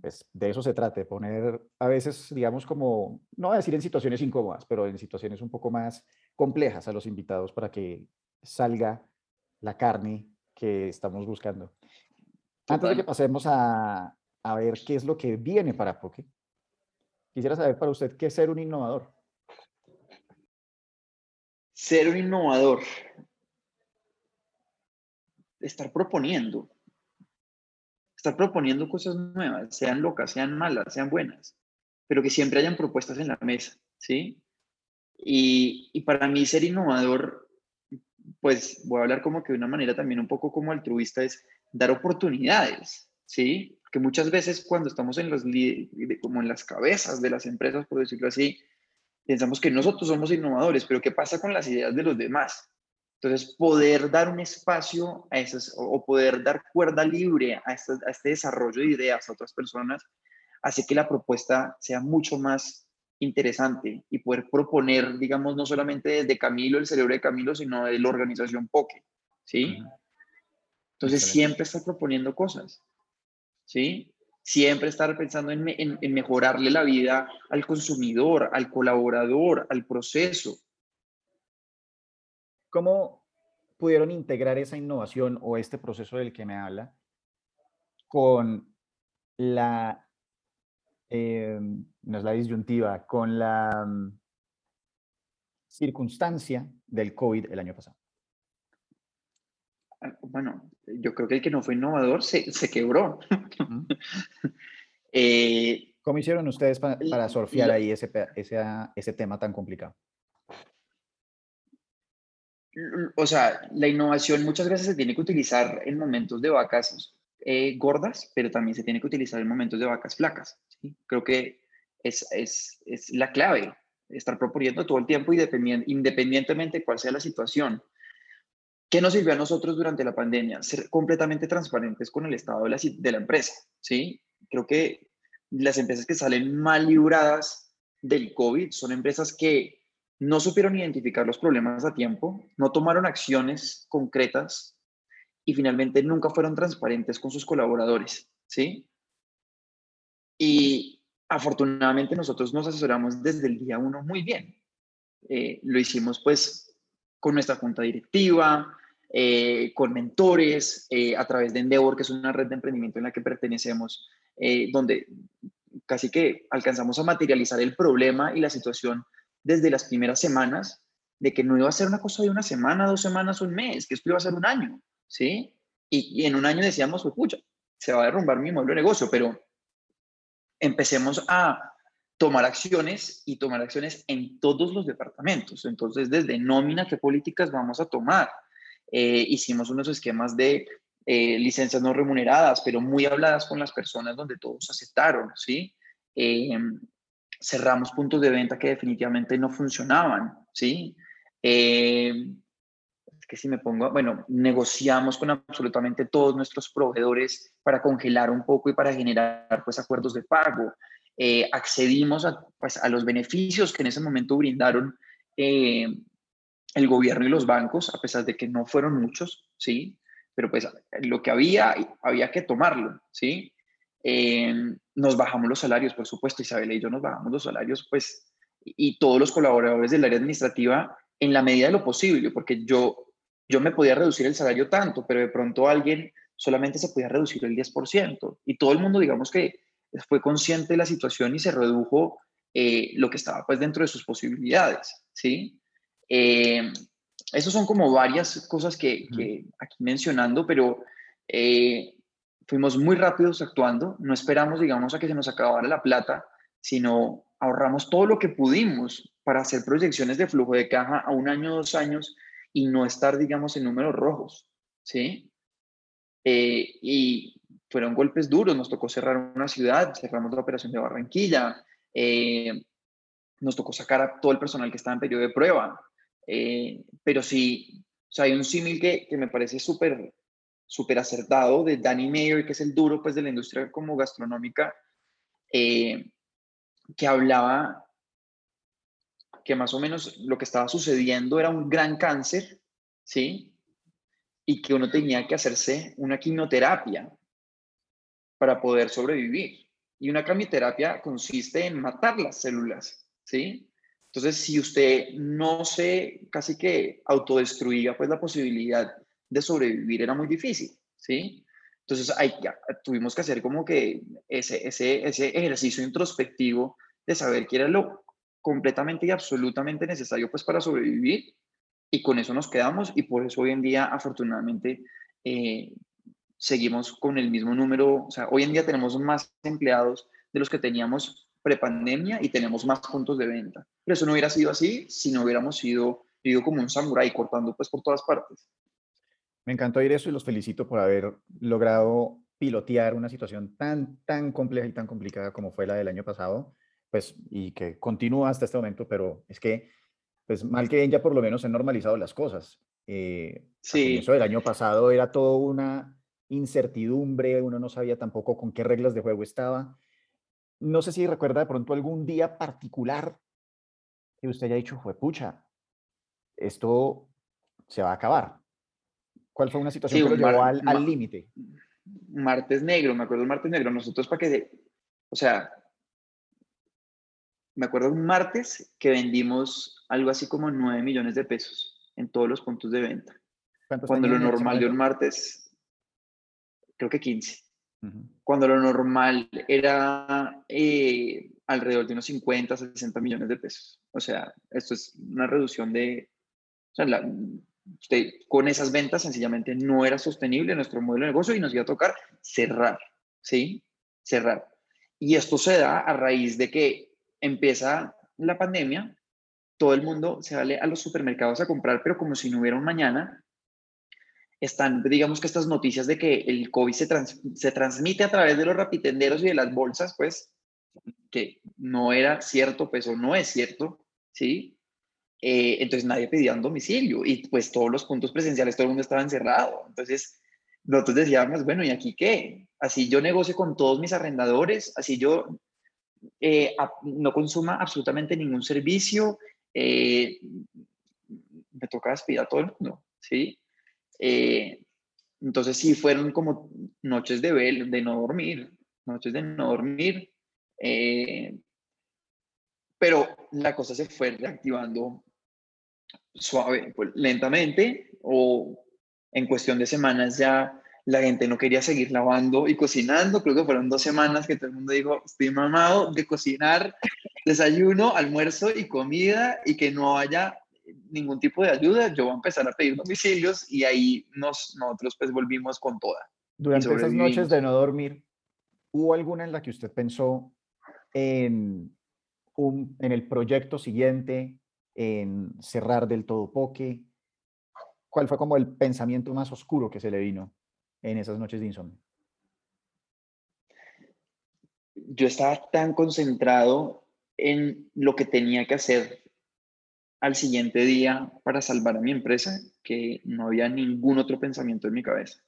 pues, de eso se trata, de poner a veces, digamos, como, no voy a decir en situaciones incómodas, pero en situaciones un poco más complejas a los invitados para que salga la carne que estamos buscando. Antes de que pasemos a, a ver qué es lo que viene para Poke, quisiera saber para usted qué es ser un innovador.
Ser un innovador estar proponiendo, estar proponiendo cosas nuevas, sean locas, sean malas, sean buenas, pero que siempre hayan propuestas en la mesa, ¿sí? Y, para mí ser innovador, pues voy a hablar como que de una manera también un poco como altruista, es dar oportunidades, ¿sí? Que muchas veces cuando estamos en los, como en las cabezas de las empresas, por decirlo así, pensamos que nosotros somos innovadores, pero ¿qué pasa con las ideas de los demás? Entonces, poder dar un espacio a esas, o poder dar cuerda libre a este, a este desarrollo de ideas a otras personas, hace que la propuesta sea mucho más interesante y poder proponer, digamos, no solamente desde Camilo, el cerebro de Camilo, sino de la organización POKE, ¿sí? Entonces, siempre estar proponiendo cosas, ¿sí? Siempre estar pensando en, en, en mejorarle la vida al consumidor, al colaborador, al proceso,
¿Cómo pudieron integrar esa innovación o este proceso del que me habla con la, eh, no es la disyuntiva, con la mm, circunstancia del COVID el año pasado?
Ah, bueno, yo creo que el que no fue innovador se, se quebró.
eh, ¿Cómo hicieron ustedes para, para surfear ahí ese, ese, ese tema tan complicado?
O sea, la innovación muchas veces se tiene que utilizar en momentos de vacas eh, gordas, pero también se tiene que utilizar en momentos de vacas flacas. Creo que es, es, es, la clave, estar proponiendo todo el tiempo independientemente de cuál sea la situación. ¿Qué nos sirvió a nosotros durante la pandemia? Ser completamente transparentes con el estado de la, de la empresa. ¿sí? Creo que las empresas que salen mal libradas del COVID son empresas que no supieron identificar los problemas a tiempo, no tomaron acciones concretas y finalmente nunca fueron transparentes con sus colaboradores, ¿sí? Y afortunadamente nosotros nos asesoramos desde el día uno muy bien. Eh, lo hicimos pues con nuestra junta directiva, eh, con mentores, eh, a través de Endeavor, que es una red de emprendimiento en la que pertenecemos, donde casi que alcanzamos a materializar el problema y la situación desde las primeras semanas de que no iba a ser una cosa de una semana, dos semanas, un mes, que esto iba a ser un año, ¿sí? Y, en un año decíamos, pues, se va a derrumbar mi modelo de negocio, pero empecemos a tomar acciones y tomar acciones en todos los departamentos. Entonces, desde nómina, ¿qué políticas vamos a tomar? Eh, hicimos unos esquemas de eh, licencias no remuneradas, pero muy habladas con las personas donde todos aceptaron, ¿sí? Eh, cerramos puntos de venta que definitivamente no funcionaban, ¿sí? Eh, que si me pongo, bueno, negociamos con absolutamente todos nuestros proveedores para congelar un poco y para generar pues acuerdos de pago. Eh, accedimos a, pues, a los beneficios que en ese momento brindaron eh, el gobierno y los bancos, a pesar de que no fueron muchos, ¿sí? Pero pues lo que había, había que tomarlo, ¿sí? Nos bajamos los salarios, por supuesto, Isabel y yo nos bajamos los salarios, pues, y todos los colaboradores del área administrativa en la medida de lo posible, porque yo, yo me podía reducir el salario tanto, pero de pronto alguien solamente se podía reducir el 10%, y todo el mundo, digamos que fue consciente de la situación y se redujo eh, lo que estaba pues dentro de sus posibilidades, ¿sí? Eh, esas son como varias cosas que, aquí mencionando, pero eh, fuimos muy rápidos actuando, no esperamos, digamos, a que se nos acabara la plata, sino ahorramos todo lo que pudimos para hacer proyecciones de flujo de caja a un año, dos años y no estar, digamos, en números rojos, ¿sí? Eh, y fueron golpes duros, nos tocó cerrar una ciudad, cerramos la operación de Barranquilla, eh, nos tocó sacar a todo el personal que estaba en periodo de prueba, eh, pero sí, o sea, hay un símil que, que me parece súper súper acertado de Danny Mayer, que es el duro pues de la industria como gastronómica, eh, que hablaba que más o menos lo que estaba sucediendo era un gran cáncer, ¿sí? Y que uno tenía que hacerse una quimioterapia para poder sobrevivir. Y una quimioterapia consiste en matar las células, ¿sí? Entonces, si usted no se casi que autodestruía, pues la posibilidad de sobrevivir era muy difícil, ¿sí? Entonces hay, tuvimos que hacer como que ese, ese, ese ejercicio introspectivo de saber qué era lo completamente y absolutamente necesario pues para sobrevivir y con eso nos quedamos y por eso hoy en día afortunadamente eh, seguimos con el mismo número, o sea, hoy en día tenemos más empleados de los que teníamos prepandemia y tenemos más puntos de venta. Pero eso no hubiera sido así si no hubiéramos sido vivido como un samurái cortando pues por todas partes.
Me encantó oír eso y los felicito por haber logrado pilotear una situación tan, tan compleja y tan complicada como fue la del año pasado, pues, y que continúa hasta este momento, pero es que, pues, mal que bien ya por lo menos se han normalizado las cosas. Eh, sí. Eso del año pasado era todo una incertidumbre, uno no sabía tampoco con qué reglas de juego estaba. No sé si recuerda de pronto algún día particular que usted haya dicho, fue pucha, esto se va a acabar. ¿Cuál fue una situación que lo llevó al límite?
Martes negro, me acuerdo el martes negro. Nosotros para que, o sea, me acuerdo un martes que vendimos algo así como 9 millones de pesos en todos los puntos de venta. Cuando lo normal de un martes, creo que 15. Cuando lo normal era eh, alrededor de unos 50, 60 millones de pesos. O sea, esto es una reducción de, o sea, la, usted con esas ventas sencillamente no era sostenible nuestro modelo de negocio y nos iba a tocar cerrar, ¿sí? Cerrar. Y esto se da a raíz de que empieza la pandemia, todo el mundo se sale a los supermercados a comprar, pero como si no hubiera un mañana, están, digamos que estas noticias de que el COVID se, se transmite a través de los rapitenderos y de las bolsas, pues, que no era cierto, pues, o no es cierto, ¿sí? Eh, entonces nadie pedía un domicilio y pues todos los puntos presenciales, todo el mundo estaba encerrado. Entonces nosotros decíamos, bueno, ¿y aquí qué? Así yo negocio con todos mis arrendadores, así yo eh, no consuma absolutamente ningún servicio, eh, me toca despedir a todo el mundo, ¿sí? entonces sí, fueron como noches de, de no dormir, noches de no dormir, pero la cosa se fue reactivando suave, pues, lentamente o en cuestión de semanas ya la gente no quería seguir lavando y cocinando. Creo que fueron dos semanas que todo el mundo dijo, estoy mamado de cocinar desayuno, almuerzo y comida y que no haya ningún tipo de ayuda. Yo voy a empezar a pedir domicilios y ahí nos, nosotros pues volvimos con toda.
Durante esas noches de no dormir, ¿hubo alguna en la que usted pensó en, un, en el proyecto siguiente, en cerrar del todo Poke? ¿Cuál fue como el pensamiento más oscuro que se le vino en esas noches de insomnio?
Yo estaba tan concentrado en lo que tenía que hacer al siguiente día para salvar a mi empresa que no había ningún otro pensamiento en mi cabeza.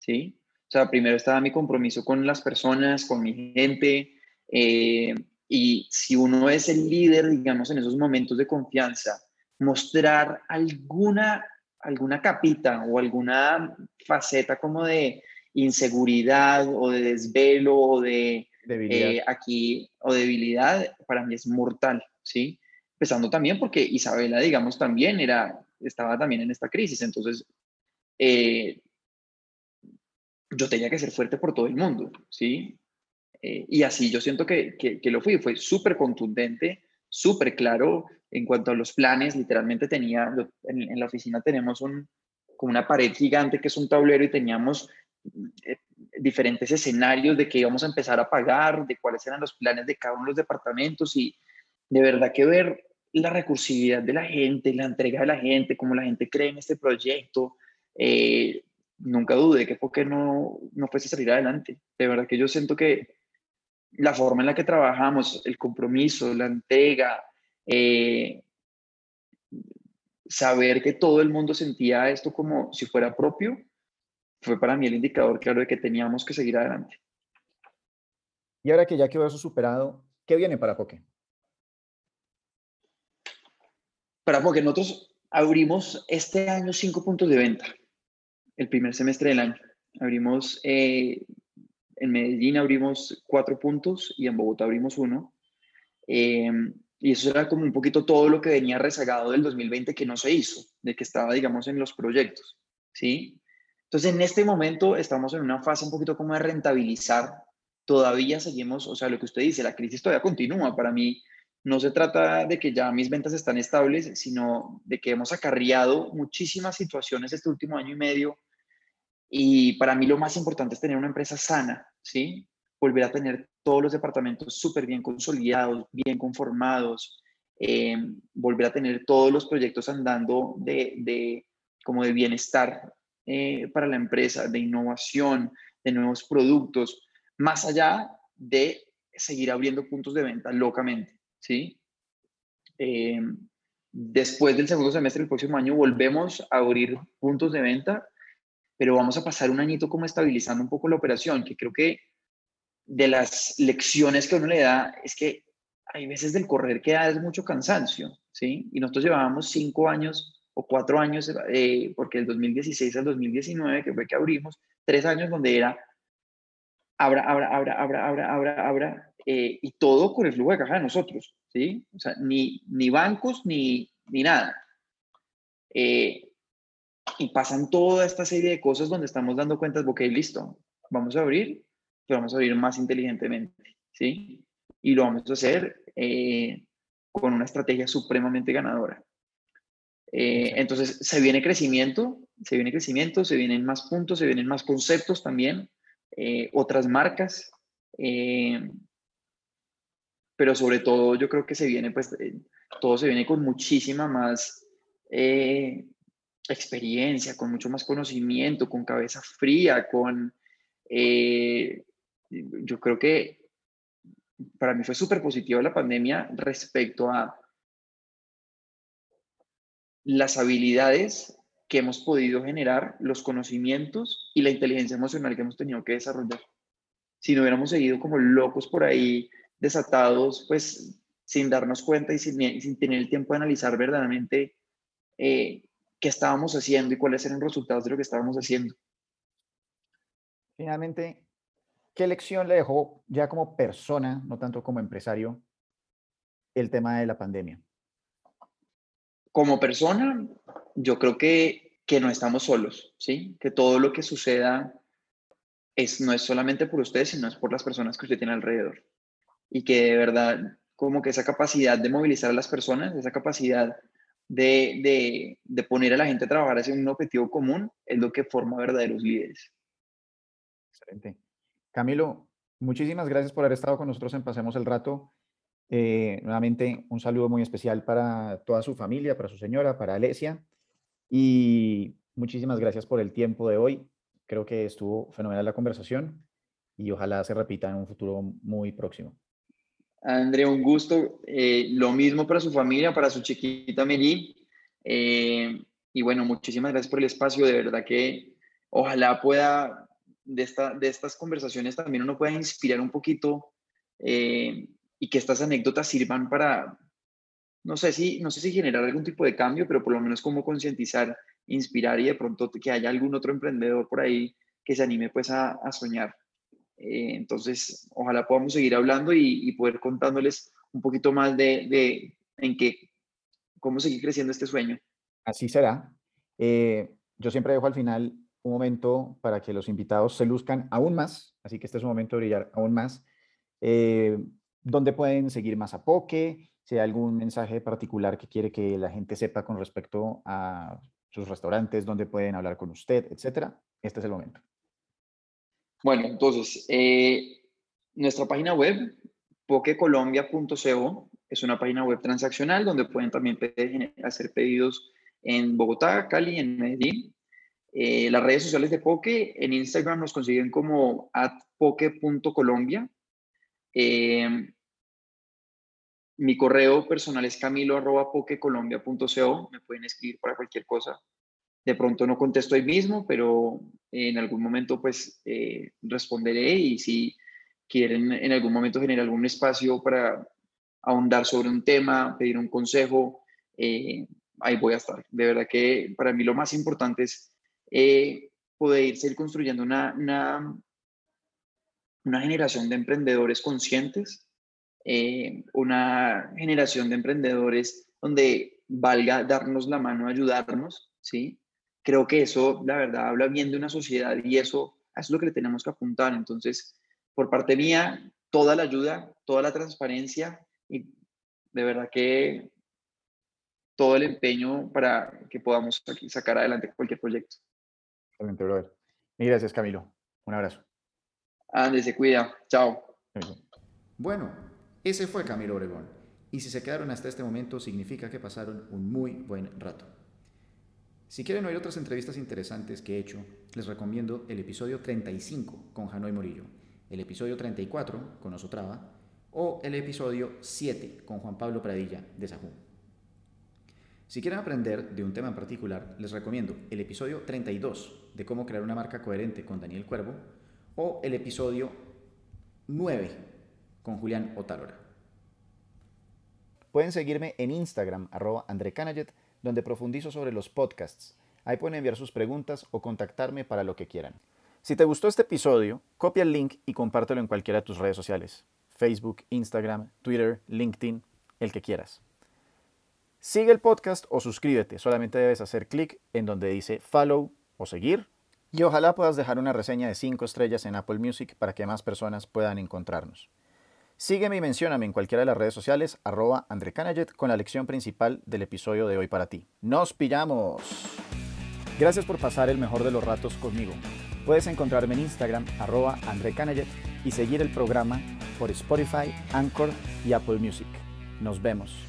¿Sí? O sea, primero estaba mi compromiso con las personas, con mi gente, eh, y si uno es el líder, digamos, en esos momentos de confianza, mostrar alguna, alguna capita o alguna faceta como de inseguridad o de desvelo o de eh, aquí o debilidad, para mí es mortal, ¿sí? Empezando también porque Isabela, digamos, también era, estaba también en esta crisis, entonces eh, yo tenía que ser fuerte por todo el mundo, ¿sí? Eh, y así yo siento que, que, lo fui, fue súper contundente, súper claro en cuanto a los planes, literalmente tenía, en, la oficina tenemos un, como una pared gigante que es un tablero y teníamos eh, diferentes escenarios de que íbamos a empezar a pagar, de cuáles eran los planes de cada uno de los departamentos y de verdad que ver la recursividad de la gente, la entrega de la gente, cómo la gente cree en este proyecto, eh, nunca dudé que fue que no, no fuese salir adelante. De verdad que yo siento que la forma en la que trabajamos, el compromiso, la entrega, eh, saber que todo el mundo sentía esto como si fuera propio, fue para mí el indicador claro de que teníamos que seguir adelante.
Y ahora que ya quedó eso superado, ¿qué viene para Poké?
Para Poké, nosotros abrimos este año cinco puntos de venta, el primer semestre del año. Abrimos eh, en Medellín abrimos cuatro puntos y en Bogotá abrimos uno. Em, y eso era como un poquito todo lo que venía rezagado del 2020 que no se hizo, de que estaba, digamos, en los proyectos, ¿sí? Entonces, en este momento estamos en una fase un poquito como de rentabilizar. Todavía seguimos, o sea, lo que usted dice, la crisis todavía continúa. Para mí, no se trata de que ya mis ventas están estables, sino de que hemos acarreado muchísimas situaciones este último año y medio y para mí lo más importante es tener una empresa sana, ¿sí? Volver a tener todos los departamentos súper bien consolidados, bien conformados, eh, volver a tener todos los proyectos andando de, de como de bienestar eh, para la empresa, de innovación, de nuevos productos, más allá de seguir abriendo puntos de venta locamente, ¿sí? Eh, después del segundo semestre del próximo año volvemos a abrir puntos de venta pero vamos a pasar un añito como estabilizando un poco la operación, que creo que de las lecciones que uno le da es que hay veces del correr que da es mucho cansancio, ¿sí? Y nosotros llevábamos cinco años o cuatro años, eh, porque el 2016 al 2019, que fue que abrimos, tres años donde era abra, abra, abra, abra, abra, abra, abra, eh, y todo con el flujo de caja de nosotros, ¿sí? O sea, ni, ni bancos ni, ni nada. Eh, y pasan toda esta serie de cosas donde estamos dando cuentas, ok, listo, vamos a abrir, pero vamos a abrir más inteligentemente, ¿sí? Y lo vamos a hacer eh, con una estrategia supremamente ganadora. Eh, entonces, se viene crecimiento, se viene crecimiento, se vienen más puntos, se vienen más conceptos también, eh, otras marcas, pero sobre todo yo creo que se viene, pues, todo se viene con muchísima más experiencia, con mucho más conocimiento, con cabeza fría, con... Eh, yo creo que para mí fue súper positiva la pandemia respecto a las habilidades que hemos podido generar, los conocimientos y la inteligencia emocional que hemos tenido que desarrollar. Si no hubiéramos seguido como locos por ahí, desatados, pues sin darnos cuenta y sin, sin tener el tiempo de analizar verdaderamente eh, qué estábamos haciendo y cuáles eran los resultados de lo que estábamos haciendo.
Finalmente, ¿qué lección le dejó ya como persona, no tanto como empresario, el tema de la pandemia?
Como persona, yo creo que, que no estamos solos, ¿sí? Que todo lo que suceda es, no es solamente por usted, sino es por las personas que usted tiene alrededor. Y que de verdad, como que esa capacidad de movilizar a las personas, esa capacidad de, poner a la gente a trabajar hacia un objetivo común es lo que forma verdaderos líderes.
Excelente. Camilo, muchísimas gracias por haber estado con nosotros en Pasemos el Rato. Eh, nuevamente, un saludo muy especial para toda su familia, para su señora, para Alesia. Y muchísimas gracias por el tiempo de hoy. Creo que estuvo fenomenal la conversación y ojalá se repita en un futuro muy próximo.
André, un gusto. Eh, lo mismo para su familia, para su chiquita Meli. Eh, y bueno, muchísimas gracias por el espacio. De verdad que ojalá pueda, de, esta, de estas conversaciones también uno pueda inspirar un poquito eh, y que estas anécdotas sirvan para, no sé, si, no sé si generar algún tipo de cambio, pero por lo menos como concientizar, inspirar y de pronto que haya algún otro emprendedor por ahí que se anime pues a, a soñar. Eh, entonces, ojalá podamos seguir hablando y, poder contándoles un poquito más de, en qué, cómo seguir creciendo este sueño.
Así será. Eh, yo siempre dejo al final un momento para que los invitados se luzcan aún más, así que este es un momento de brillar aún más. eh, dónde pueden seguir más a Poke, si hay algún mensaje particular que quiere que la gente sepa con respecto a sus restaurantes, dónde pueden hablar con usted, etcétera. Este es el momento.
Bueno, entonces, eh, nuestra página web, pokecolombia.co, es una página web transaccional donde pueden también hacer pedidos en Bogotá, Cali, en Medellín. Eh, las redes sociales de Poke, en Instagram nos consiguen como poke.colombia. Eh, mi correo personal es camilo.pokecolombia.co. Me pueden escribir para cualquier cosa. De pronto no contesto ahí mismo, pero en algún momento pues eh, responderé y si quieren en algún momento generar algún espacio para ahondar sobre un tema, pedir un consejo, eh, ahí voy a estar. De verdad que para mí lo más importante es eh, poder seguir construyendo una, una, una, generación de emprendedores conscientes, eh, una generación de emprendedores donde valga darnos la mano, ayudarnos, ¿sí? Creo que eso, la verdad, habla bien de una sociedad y eso, eso es lo que le tenemos que apuntar. Entonces, por parte mía, toda la ayuda, toda la transparencia y de verdad que todo el empeño para que podamos sacar adelante cualquier proyecto.
Excelente, brother. Y gracias, Camilo. Un abrazo.
Ande, se cuida. Chao.
Bueno, ese fue Camilo Obregón. Y si se quedaron hasta este momento, significa que pasaron un muy buen rato. Si quieren oír otras entrevistas interesantes que he hecho, les recomiendo el episodio 35 con Hanoi Morillo, el episodio 34 con Osotrava o el episodio 7 con Juan Pablo Pradilla de Sahú. Si quieren aprender de un tema en particular, les recomiendo el episodio 32 de cómo crear una marca coherente con Daniel Cuervo o el episodio 9 con Julián Otálora. Pueden seguirme en Instagram, arroba donde profundizo sobre los podcasts. Ahí pueden enviar sus preguntas o contactarme para lo que quieran. Si te gustó este episodio, copia el link y compártelo en cualquiera de tus redes sociales. Facebook, Instagram, Twitter, LinkedIn, el que quieras. Sigue el podcast o suscríbete. Solamente debes hacer clic en donde dice follow o seguir. Y ojalá puedas dejar una reseña de 5 estrellas en Apple Music para que más personas puedan encontrarnos. Sígueme y mencióname en cualquiera de las redes sociales, arroba André con la lección principal del episodio de hoy para ti. ¡Nos pillamos! Gracias por pasar el mejor de los ratos conmigo. Puedes encontrarme en Instagram, arroba André y seguir el programa por Spotify, Anchor y Apple Music. Nos vemos.